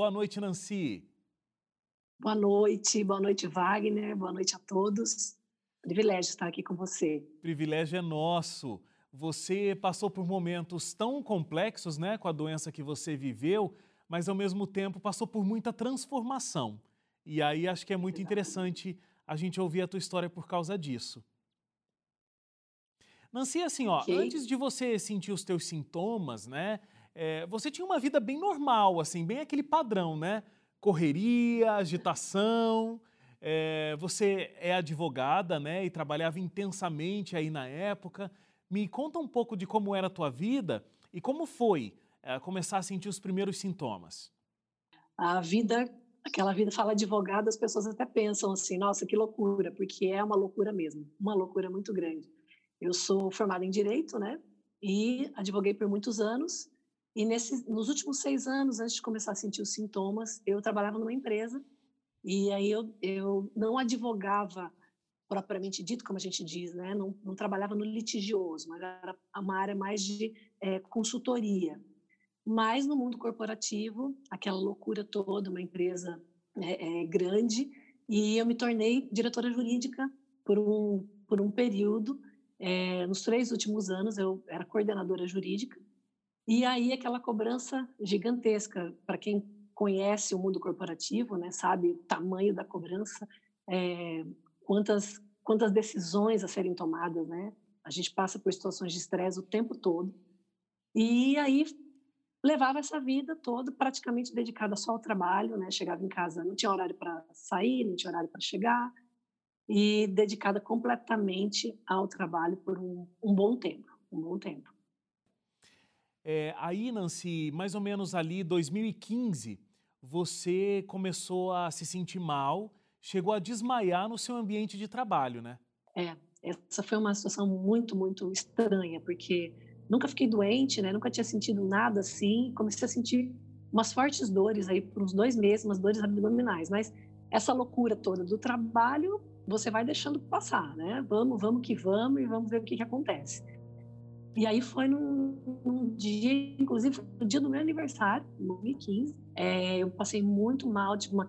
Boa noite, Nancy. Boa noite, boa noite, Wagner, boa noite a todos. Privilégio estar aqui com você. Privilégio é nosso. Você passou por momentos tão complexos, né, com a doença que você viveu, mas ao mesmo tempo passou por muita transformação. E aí acho que é muito interessante a gente ouvir a tua história por causa disso. Nancy, assim, ó, okay. antes de você sentir os teus sintomas, né, é, você tinha uma vida bem normal, assim, bem aquele padrão, né? Correria, agitação. É, você é advogada, né, e trabalhava intensamente aí na época. Me conta um pouco de como era a tua vida e como foi é, começar a sentir os primeiros sintomas. A vida aquela vida fala advogado, as pessoas até pensam assim, nossa, que loucura, porque é uma loucura mesmo, uma loucura muito grande. Eu sou formada em direito, né? E advoguei por muitos anos. E nesses, nos últimos seis anos, antes de começar a sentir os sintomas, eu trabalhava numa empresa e aí eu, eu não advogava propriamente dito, como a gente diz, né? Não, não trabalhava no litigioso, mas era uma área mais de é, consultoria. Mas no mundo corporativo, aquela loucura toda, uma empresa é, é, grande, e eu me tornei diretora jurídica por um, por um período. É, nos três últimos anos, eu era coordenadora jurídica, e aí aquela cobrança gigantesca, para quem conhece o mundo corporativo, né, sabe o tamanho da cobrança, é, quantas, quantas decisões a serem tomadas, né? A gente passa por situações de estresse o tempo todo. E aí levava essa vida toda praticamente dedicada só ao trabalho, né? Chegava em casa, não tinha horário para sair, não tinha horário para chegar, e dedicada completamente ao trabalho por um, um bom tempo, um bom tempo. É, aí, Nancy, mais ou menos ali 2015, você começou a se sentir mal, chegou a desmaiar no seu ambiente de trabalho, né? É, essa foi uma situação muito, muito estranha, porque Nunca fiquei doente, né? Nunca tinha sentido nada assim. Comecei a sentir umas fortes dores aí por uns dois meses, umas dores abdominais. Mas essa loucura toda do trabalho, você vai deixando passar, né? Vamos, vamos que vamos e vamos ver o que, que acontece. E aí foi num, num dia, inclusive no dia do meu aniversário, em 2015, é, eu passei muito mal, tive uma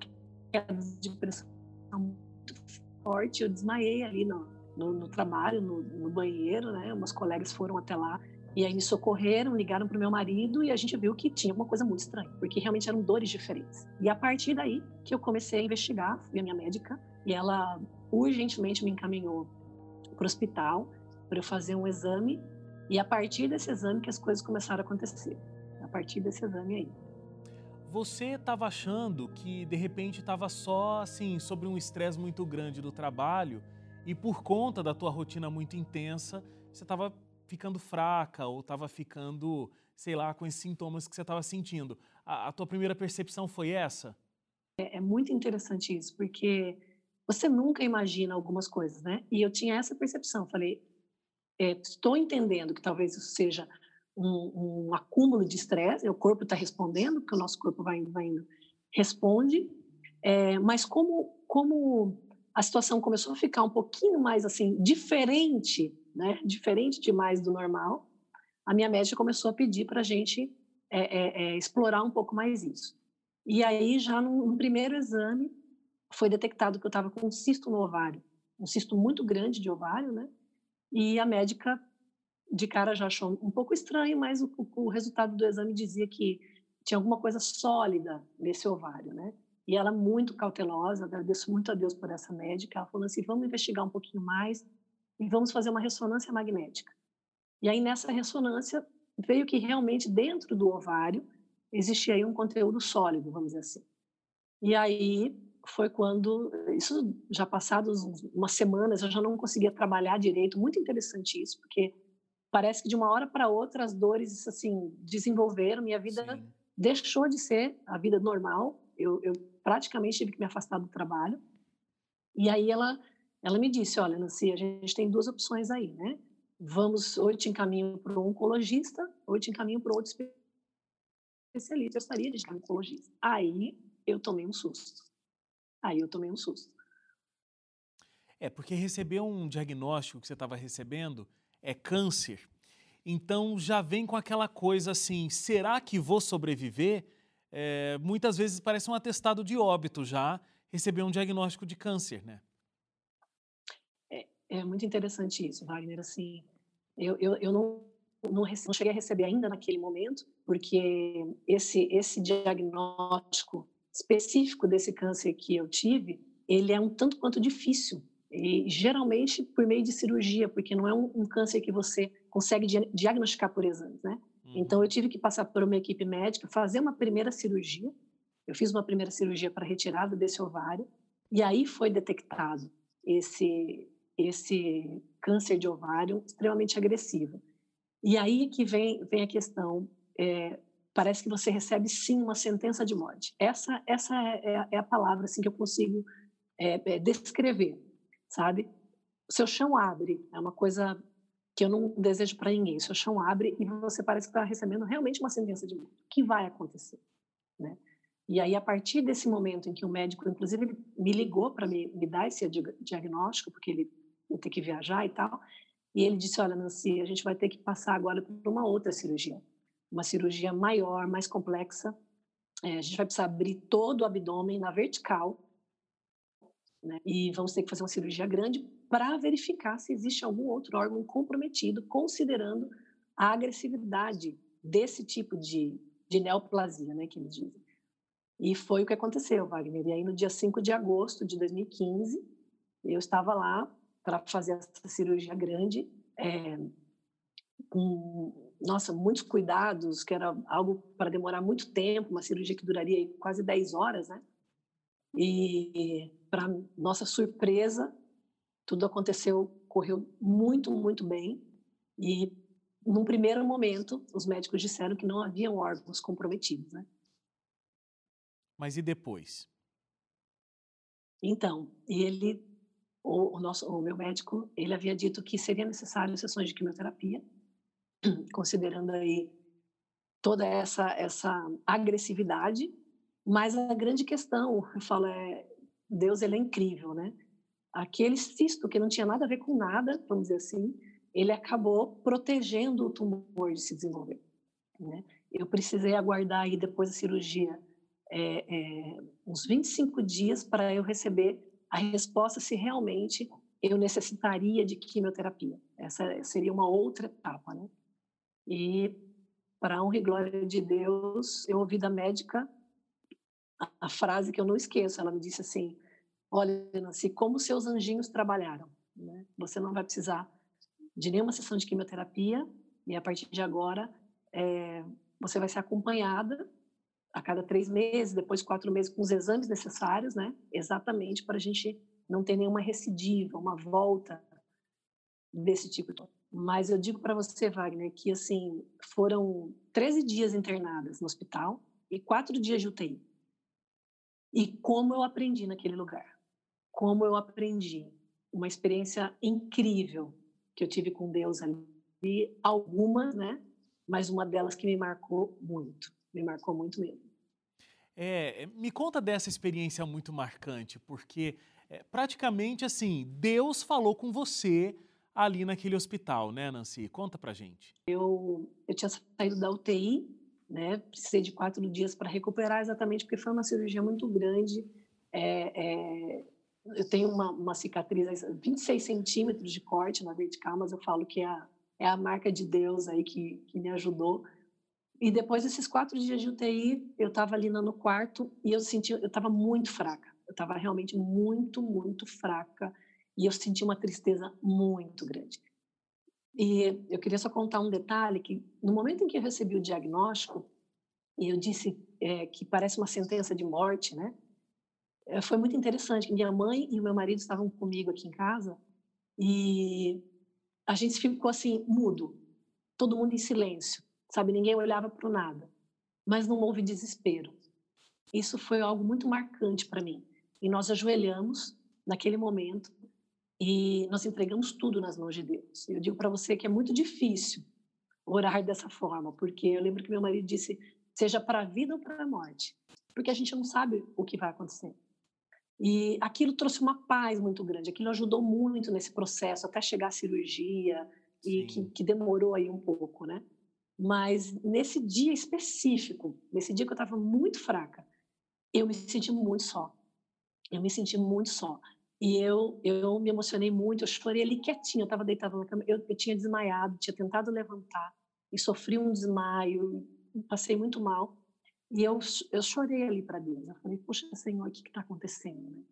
queda de pressão muito forte, eu desmaiei ali no, no, no trabalho, no, no, banheiro, né? Umas colegas foram até lá e aí me socorreram, ligaram para o meu marido e a gente viu que tinha uma coisa muito estranha, porque realmente eram dores diferentes. E a partir daí que eu comecei a investigar, fui a minha médica e ela urgentemente me encaminhou para o hospital para eu fazer um exame e a partir desse exame que as coisas começaram a acontecer. A partir desse exame aí. Você estava achando que de repente estava só assim sobre um estresse muito grande do trabalho e por conta da tua rotina muito intensa, você estava ficando fraca ou estava ficando, sei lá, com esses sintomas que você estava sentindo. A, a, tua primeira percepção foi essa? É, é muito interessante isso, porque você nunca imagina algumas coisas, né? E eu tinha essa percepção. Falei, é, estou entendendo que talvez isso seja um, um acúmulo de estresse, o corpo está respondendo, porque o nosso corpo vai indo, vai indo, responde, é, mas como, como a situação começou a ficar um pouquinho mais assim, diferente né, diferente demais do normal, a minha médica começou a pedir para a gente é, é, é, explorar um pouco mais isso. E aí, já no, no primeiro exame, foi detectado que eu estava com um cisto no ovário, um cisto muito grande de ovário, né? E a médica, de cara, já achou um pouco estranho, mas o, o resultado do exame dizia que tinha alguma coisa sólida nesse ovário, né? E ela muito cautelosa, agradeço muito a Deus por essa médica, ela falou assim, vamos investigar um pouquinho mais, e vamos fazer uma ressonância magnética. E aí, nessa ressonância, veio que realmente dentro do ovário existia aí um conteúdo sólido, vamos dizer assim. E aí foi quando, isso já passados umas semanas, eu já não conseguia trabalhar direito. Muito interessante isso, porque parece que de uma hora para outra as dores assim desenvolveram, minha vida Sim. deixou de ser a vida normal. Eu, eu praticamente tive que me afastar do trabalho. E aí ela ela me disse, olha, Nancy, a gente tem duas opções aí, né? Vamos, ou eu te encaminho para um oncologista, ou eu te encaminho para outro especialista. Eu gostaria de oncologista. Aí eu tomei um susto. Aí eu tomei um susto. É, porque receber um diagnóstico que você estava recebendo é câncer. Então já vem com aquela coisa assim: será que vou sobreviver? é, muitas vezes parece um atestado de óbito já receber um diagnóstico de câncer, né? É, é muito interessante isso, Wagner. Assim, eu, eu, eu não, não, não cheguei a receber ainda naquele momento, porque esse, esse diagnóstico específico desse câncer que eu tive, ele é um tanto quanto difícil. E geralmente por meio de cirurgia, porque não é um, um câncer que você consegue diagnosticar por exames, né? Uhum. Então eu tive que passar por uma equipe médica, fazer uma primeira cirurgia. Eu fiz uma primeira cirurgia para retirada desse ovário e aí foi detectado esse esse câncer de ovário extremamente agressivo. E aí que vem vem a questão. É, parece que você recebe sim uma sentença de morte. Essa essa é, é, é a palavra assim que eu consigo é, é, descrever, sabe? O seu chão abre, é uma coisa que eu não desejo para ninguém. O seu chão abre e você parece que está recebendo realmente uma sentença de morte. O que vai acontecer, né? E aí, a partir desse momento em que o médico, inclusive, me ligou para me, me, dar esse diagnóstico, porque ele ia ter que viajar e tal, e ele disse: Olha, Nancy, a gente vai ter que passar agora por uma outra cirurgia, uma cirurgia maior, mais complexa. É, a gente vai precisar abrir todo o abdômen na vertical, né? E vamos ter que fazer uma cirurgia grande para verificar se existe algum outro órgão comprometido, considerando a agressividade desse tipo de, de neoplasia, né, que eles dizem. E foi o que aconteceu, Wagner. E aí, no dia 5 de agosto de 2015, eu estava lá para fazer essa cirurgia grande, é, com, nossa, muitos cuidados, que era algo para demorar muito tempo, uma cirurgia que duraria quase 10 horas, né? E para nossa surpresa, tudo aconteceu, correu muito, muito bem. E num primeiro momento, os médicos disseram que não haviam órgãos comprometidos, né? Mas e depois? Então, ele, o, o, nosso, o meu médico, ele havia dito que seria necessário sessões de quimioterapia, considerando aí toda essa essa agressividade. Mas a grande questão, eu falo, é Deus ele é incrível, né? Aquele cisto que não tinha nada a ver com nada, vamos dizer assim, ele acabou protegendo o tumor de se desenvolver. Né? Eu precisei aguardar aí depois da cirurgia é, é, uns 25 dias para eu receber a resposta se realmente eu necessitaria de quimioterapia. Essa seria uma outra etapa, né? E para a honra e glória de Deus, eu ouvi da médica a, frase que eu não esqueço. Ela me disse assim: Olha, Nancy, como seus anjinhos trabalharam. Né? Você não vai precisar de nenhuma sessão de quimioterapia e a partir de agora é, você vai ser acompanhada a cada três meses, depois quatro meses com os exames necessários, né? Exatamente para a gente não ter nenhuma recidiva, uma volta desse tipo. Mas eu digo para você, Wagner, que assim foram 13 dias internadas no hospital e quatro dias de UTI. E como eu aprendi naquele lugar. Como eu aprendi. Uma experiência incrível que eu tive com Deus ali. Algumas, né? Mas uma delas que me marcou muito. Me marcou muito mesmo. É, me conta dessa experiência muito marcante, porque é, praticamente assim, Deus falou com você ali naquele hospital, né, Nancy? Conta pra gente. Eu, eu tinha saído da UTI né? Precisei de quatro dias para recuperar, exatamente porque foi uma cirurgia muito grande. É, é, eu tenho uma, uma cicatriz, 26 centímetros de corte na vertical, mas eu falo que é a, é a marca de Deus aí que, que me ajudou. E depois desses quatro dias de UTI, eu estava ali no quarto e eu senti, eu estava muito fraca. Eu estava realmente muito, muito fraca e eu senti uma tristeza muito grande. E eu queria só contar um detalhe que no momento em que eu recebi o diagnóstico e eu disse é, que parece uma sentença de morte, né? É, foi muito interessante. Minha mãe e o meu marido estavam comigo aqui em casa e a gente ficou assim mudo, todo mundo em silêncio, sabe? Ninguém olhava para nada, mas não houve desespero. Isso foi algo muito marcante para mim. E nós ajoelhamos naquele momento e nós entregamos tudo nas mãos de Deus. Eu digo para você que é muito difícil orar dessa forma, porque eu lembro que meu marido disse: seja para a vida ou para a morte, porque a gente não sabe o que vai acontecer. E aquilo trouxe uma paz muito grande, aquilo ajudou muito nesse processo, até chegar à cirurgia, e que, que, demorou aí um pouco, né? Mas nesse dia específico, nesse dia que eu estava muito fraca, eu me senti muito só. Eu me senti muito só. E eu, eu me emocionei muito, eu chorei ali quietinha, eu estava deitada na cama, eu, eu tinha desmaiado, tinha tentado levantar e sofri um desmaio, passei muito mal. E eu, eu chorei ali para Deus. Eu falei, poxa, Senhor, o que está acontecendo? Né?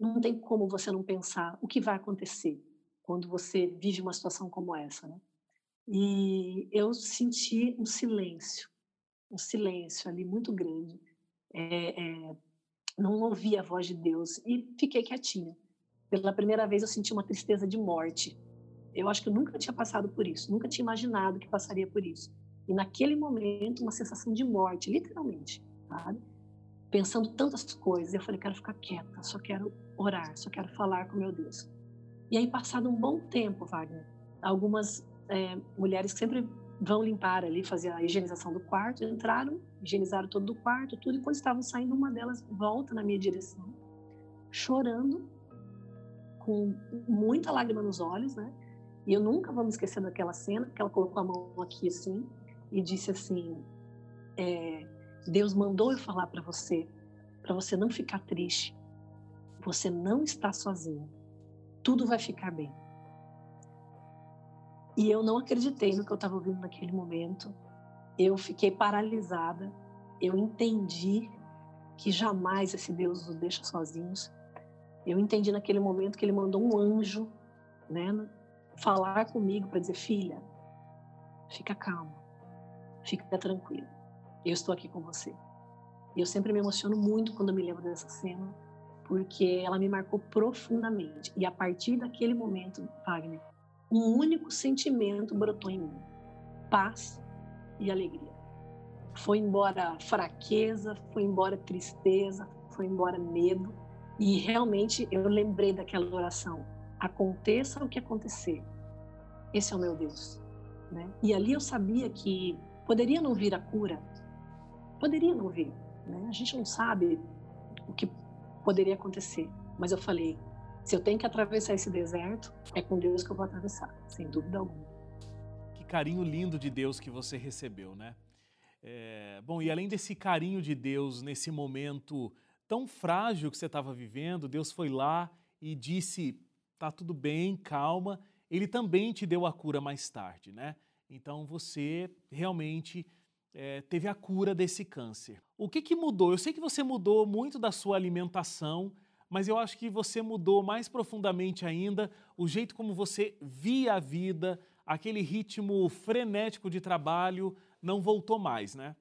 Não tem como você não pensar o que vai acontecer quando você vive uma situação como essa, né? E eu senti um silêncio, um silêncio ali muito grande. É, é, não ouvi a voz de Deus e fiquei quietinha. Pela primeira vez eu senti uma tristeza de morte. Eu acho que eu nunca tinha passado por isso, nunca tinha imaginado que passaria por isso. E naquele momento, uma sensação de morte, literalmente, sabe? Pensando tantas coisas, eu falei, quero ficar quieta, só quero orar, só quero falar com meu Deus. E aí, passado um bom tempo, Wagner, algumas é, mulheres que sempre vão limpar ali, fazer a higienização do quarto, entraram, higienizaram todo o quarto, tudo, e quando estavam saindo, uma delas volta na minha direção, chorando, com muita lágrima nos olhos, né? E eu nunca vou me esquecer daquela cena, que ela colocou a mão aqui assim e disse assim: é, Deus mandou eu falar para você, para você não ficar triste. Você não está sozinho. Tudo vai ficar bem. E eu não acreditei no que eu estava ouvindo naquele momento. Eu fiquei paralisada. Eu entendi que jamais esse Deus nos deixa sozinhos eu entendi naquele momento que ele mandou um anjo, né, falar comigo para dizer: "Filha, fica calma. Fica tranquila. Eu estou aqui com você". E eu sempre me emociono muito quando me lembro dessa cena, porque ela me marcou profundamente. E a partir daquele momento, Wagner, um único sentimento brotou em mim: paz e alegria. Foi embora fraqueza, foi embora tristeza, foi embora medo e realmente eu lembrei daquela oração: aconteça o que acontecer, esse é o meu Deus. Né? E ali eu sabia que poderia não vir a cura, poderia não vir. Né? A gente não sabe o que poderia acontecer, mas eu falei: se eu tenho que atravessar esse deserto, é com Deus que eu vou atravessar, sem dúvida alguma. Que carinho lindo de Deus que você recebeu, né? É, bom, e além desse carinho de Deus nesse momento tão frágil que você estava vivendo, Deus foi lá e disse: tá tudo bem, calma. Ele também te deu a cura mais tarde, né? Então você realmente é, teve a cura desse câncer. O que, que mudou? Eu sei que você mudou muito da sua alimentação, mas eu acho que você mudou mais profundamente ainda o jeito como você via a vida, aquele ritmo frenético de trabalho não voltou mais, né?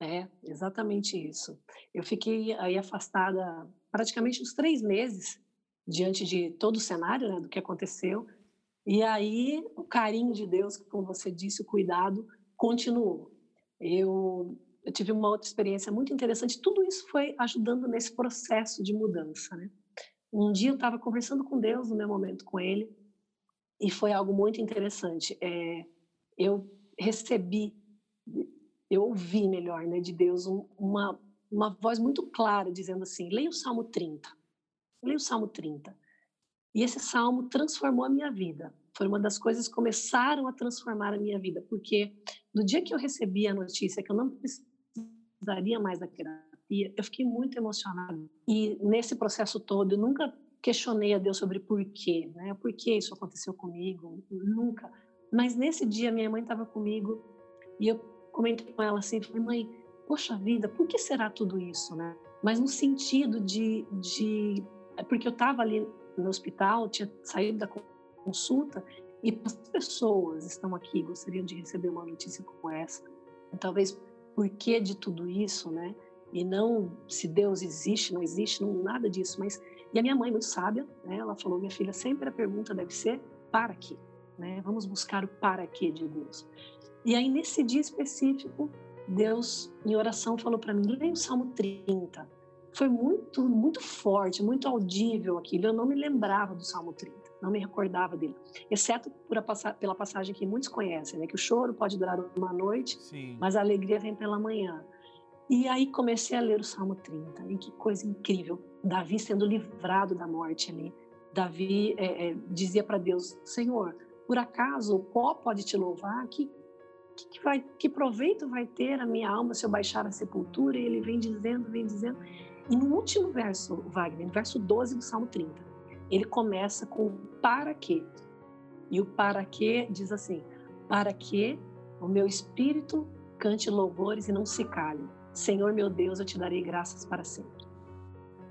É, exatamente isso. Eu fiquei aí afastada praticamente uns três meses diante de todo o cenário né, do que aconteceu. E aí o carinho de Deus, como você disse, o cuidado continuou. Eu, eu tive uma outra experiência muito interessante. Tudo isso foi ajudando nesse processo de mudança. Né? Um dia eu estava conversando com Deus no meu momento com Ele e foi algo muito interessante. É, eu recebi eu ouvi melhor, né, de Deus um, uma uma voz muito clara dizendo assim: leia o Salmo 30. Leia o Salmo 30. E esse salmo transformou a minha vida. Foi uma das coisas que começaram a transformar a minha vida, porque no dia que eu recebi a notícia que eu não precisaria mais da terapia, eu fiquei muito emocionada. E nesse processo todo, eu nunca questionei a Deus sobre por quê, né? Por que isso aconteceu comigo? Nunca. Mas nesse dia minha mãe estava comigo e eu comentei com ela assim, falei, mãe, poxa vida, por que será tudo isso, né? Mas no sentido de, de é porque eu estava ali no hospital, tinha saído da consulta e as pessoas estão aqui, gostariam de receber uma notícia como essa. Talvez por que de tudo isso, né? E não se Deus existe, não existe, não nada disso, mas e a minha mãe muito sábia, né? Ela falou, minha filha, sempre a pergunta deve ser para quê, né? Vamos buscar o para quê de Deus. E aí, nesse dia específico, Deus, em oração, falou para mim: leia o Salmo 30. Foi muito, muito forte, muito audível aquilo. Eu não me lembrava do Salmo 30, não me recordava dele. Exceto pela passagem que muitos conhecem, né? que o choro pode durar uma noite, Sim. mas a alegria vem pela manhã. E aí comecei a ler o Salmo 30. E que coisa incrível. Davi sendo livrado da morte ali. Davi é, é, dizia para Deus: Senhor, por acaso o pó pode te louvar? Que, que, que, vai, que proveito vai ter a minha alma se eu baixar a sepultura? E ele vem dizendo, vem dizendo. E no último verso, Wagner, no verso 12 do Salmo 30, ele começa com para quê? E o para quê diz assim: para que o meu espírito cante louvores e não se cale. Senhor meu Deus, eu te darei graças para sempre.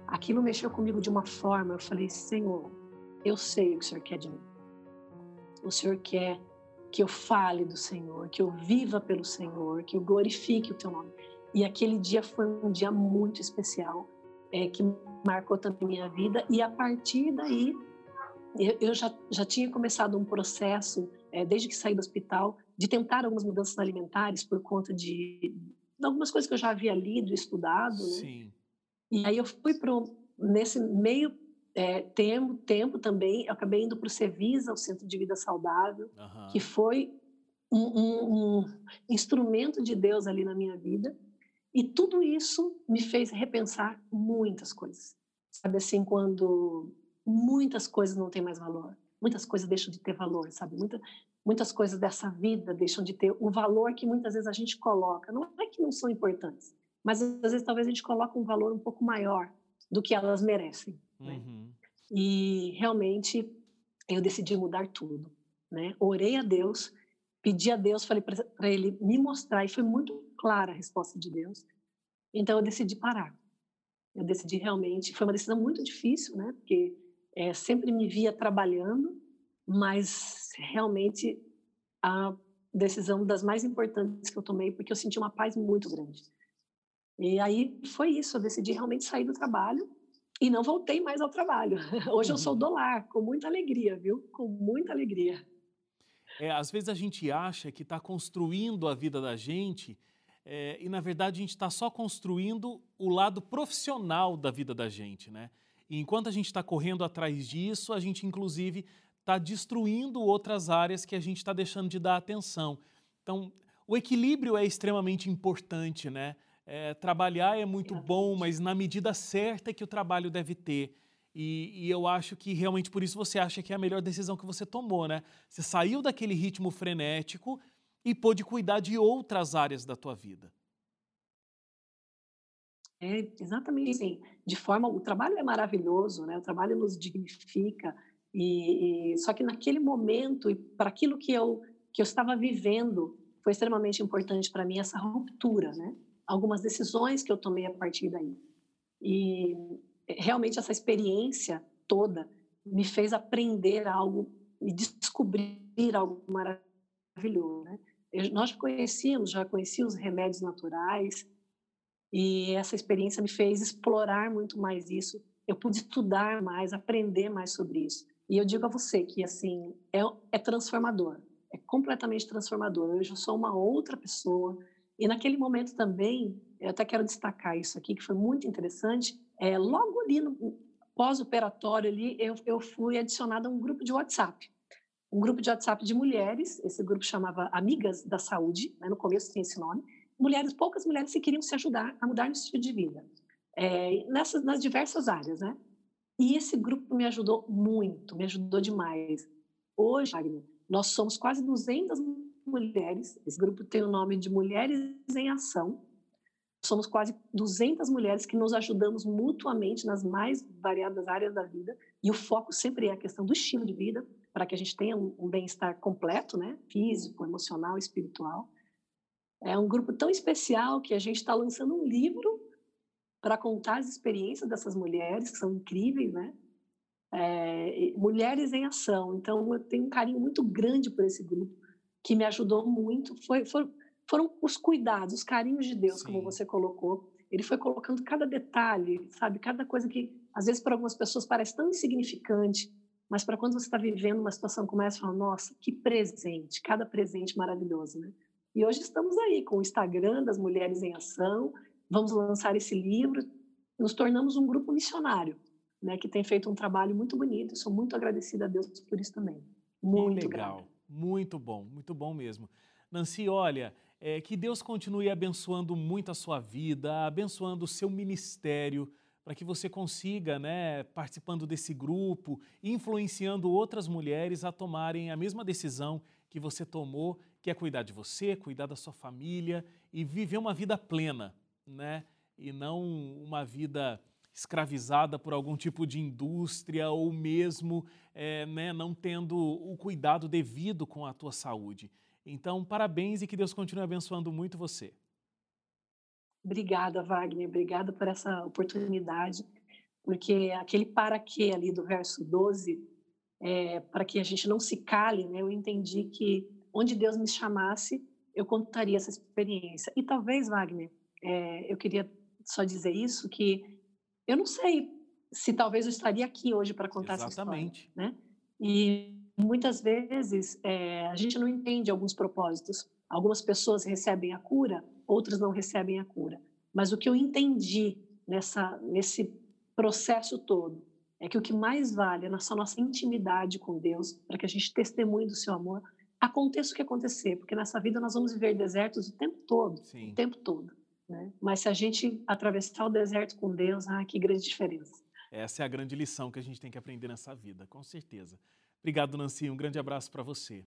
Aquilo mexeu comigo de uma forma, eu falei: Senhor, eu sei o que o Senhor quer de mim. O Senhor quer que eu fale do Senhor, que eu viva pelo Senhor, que eu glorifique o teu nome. E aquele dia foi um dia muito especial, é, que marcou também minha vida. E a partir daí, eu, eu já, já tinha começado um processo, é, desde que saí do hospital, de tentar algumas mudanças alimentares por conta de, de algumas coisas que eu já havia lido, estudado, né? Sim. E aí eu fui para nesse meio é, tempo, tempo também, eu acabei indo para o Cevisa, o Centro de Vida Saudável, Aham. que foi um, um, um instrumento de Deus ali na minha vida. E tudo isso me fez repensar muitas coisas. Sabe assim, quando muitas coisas não têm mais valor, muitas coisas deixam de ter valor, sabe? Muita, muitas coisas dessa vida deixam de ter o valor que muitas vezes a gente coloca. Não é que não são importantes, mas às vezes talvez a gente coloque um valor um pouco maior do que elas merecem. Né? Uhum. E realmente eu decidi mudar tudo, né? Orei a Deus, pedi a Deus, falei para ele me mostrar e foi muito clara a resposta de Deus. Então eu decidi parar. Eu decidi realmente, foi uma decisão muito difícil, né? Porque é, sempre me via trabalhando, mas realmente a decisão das mais importantes que eu tomei, porque eu senti uma paz muito grande. E aí foi isso, eu decidi realmente sair do trabalho e não voltei mais ao trabalho. Hoje eu sou Uhum. do lar, com muita alegria, viu? Com muita alegria. É, às vezes a gente acha que está construindo a vida da gente é, e, na verdade, a gente está só construindo o lado profissional da vida da gente, né? E enquanto a gente está correndo atrás disso, a gente, inclusive, está destruindo outras áreas que a gente está deixando de dar atenção. Então, o equilíbrio é extremamente importante, né? É, trabalhar é muito bom, mas na medida certa que o trabalho deve ter. E, e eu acho que realmente por isso você acha que é a melhor decisão que você tomou, né? Você saiu daquele ritmo frenético e pôde cuidar de outras áreas da tua vida. É exatamente assim. De forma, o trabalho é maravilhoso, né? O trabalho nos dignifica. E, e só que naquele momento e para aquilo que eu que eu estava vivendo foi extremamente importante para mim essa ruptura, né? Algumas decisões que eu tomei a partir daí. E realmente essa experiência toda me fez aprender algo e descobrir algo maravilhoso, né? Eu, nós já conhecíamos, já conhecíamos os remédios naturais, e essa experiência me fez explorar muito mais isso. Eu pude estudar mais, aprender mais sobre isso. E eu digo a você que assim é, é transformador, é completamente transformador. Eu sou uma outra pessoa. E naquele momento também, eu até quero destacar isso aqui que foi muito interessante. É, logo ali no pós-operatório ali, eu, eu fui adicionada a um grupo de WhatsApp, um grupo de WhatsApp de mulheres. Esse grupo chamava Amigas da Saúde, né? no começo tinha esse nome mulheres, poucas mulheres que queriam se ajudar a mudar no estilo de vida, é, nessas, nas diversas áreas, né? E esse grupo me ajudou muito, me ajudou demais. Hoje, nós somos quase 200 mulheres, esse grupo tem o nome de Mulheres em Ação, somos quase 200 mulheres que nos ajudamos mutuamente nas mais variadas áreas da vida, e o foco sempre é a questão do estilo de vida, para que a gente tenha um, bem-estar completo, né? Físico, emocional, espiritual. É um grupo tão especial que a gente está lançando um livro para contar as experiências dessas mulheres, que são incríveis, né? É, mulheres em ação. Então, eu tenho um carinho muito grande por esse grupo, que me ajudou muito. Foi, foi, foram os cuidados, os carinhos de Deus, Sim. como você colocou. Ele foi colocando cada detalhe, sabe? Cada coisa que, às vezes, para algumas pessoas parece tão insignificante, mas para quando você está vivendo uma situação como essa, você fala, nossa, que presente, cada presente maravilhoso, né? E hoje estamos aí com o Instagram das Mulheres em Ação, vamos lançar esse livro, nos tornamos um grupo missionário, né, que tem feito um trabalho muito bonito. Sou muito agradecida a Deus por isso também. Muito legal, grata. Muito bom, muito bom mesmo. Nancy, olha, é, que Deus continue abençoando muito a sua vida, abençoando o seu ministério, para que você consiga, né, participando desse grupo, influenciando outras mulheres a tomarem a mesma decisão que você tomou, que é cuidar de você, cuidar da sua família e viver uma vida plena, né? E não uma vida escravizada por algum tipo de indústria ou mesmo é, né, não tendo o cuidado devido com a tua saúde. Então, parabéns e que Deus continue abençoando muito você. Obrigada, Wagner. Obrigada por essa oportunidade, porque aquele para quê ali do verso 12, é, para que a gente não se cale, né, eu entendi que onde Deus me chamasse, eu contaria essa experiência. E talvez, Wagner, é, eu queria só dizer isso, que eu não sei se talvez eu estaria aqui hoje para contar Exatamente. essa história, né? E muitas vezes é, a gente não entende alguns propósitos. Algumas pessoas recebem a cura, outras não recebem a cura. Mas o que eu entendi nessa nesse processo todo é que o que mais vale é nossa nossa intimidade com Deus, para que a gente testemunhe do seu amor, aconteça o que acontecer, porque nessa vida nós vamos viver desertos o tempo todo, Sim. o tempo todo. Né? Mas se a gente atravessar o deserto com Deus, ah, que grande diferença. Essa é a grande lição que a gente tem que aprender nessa vida, com certeza. Obrigado, Nancy. Um grande abraço para você.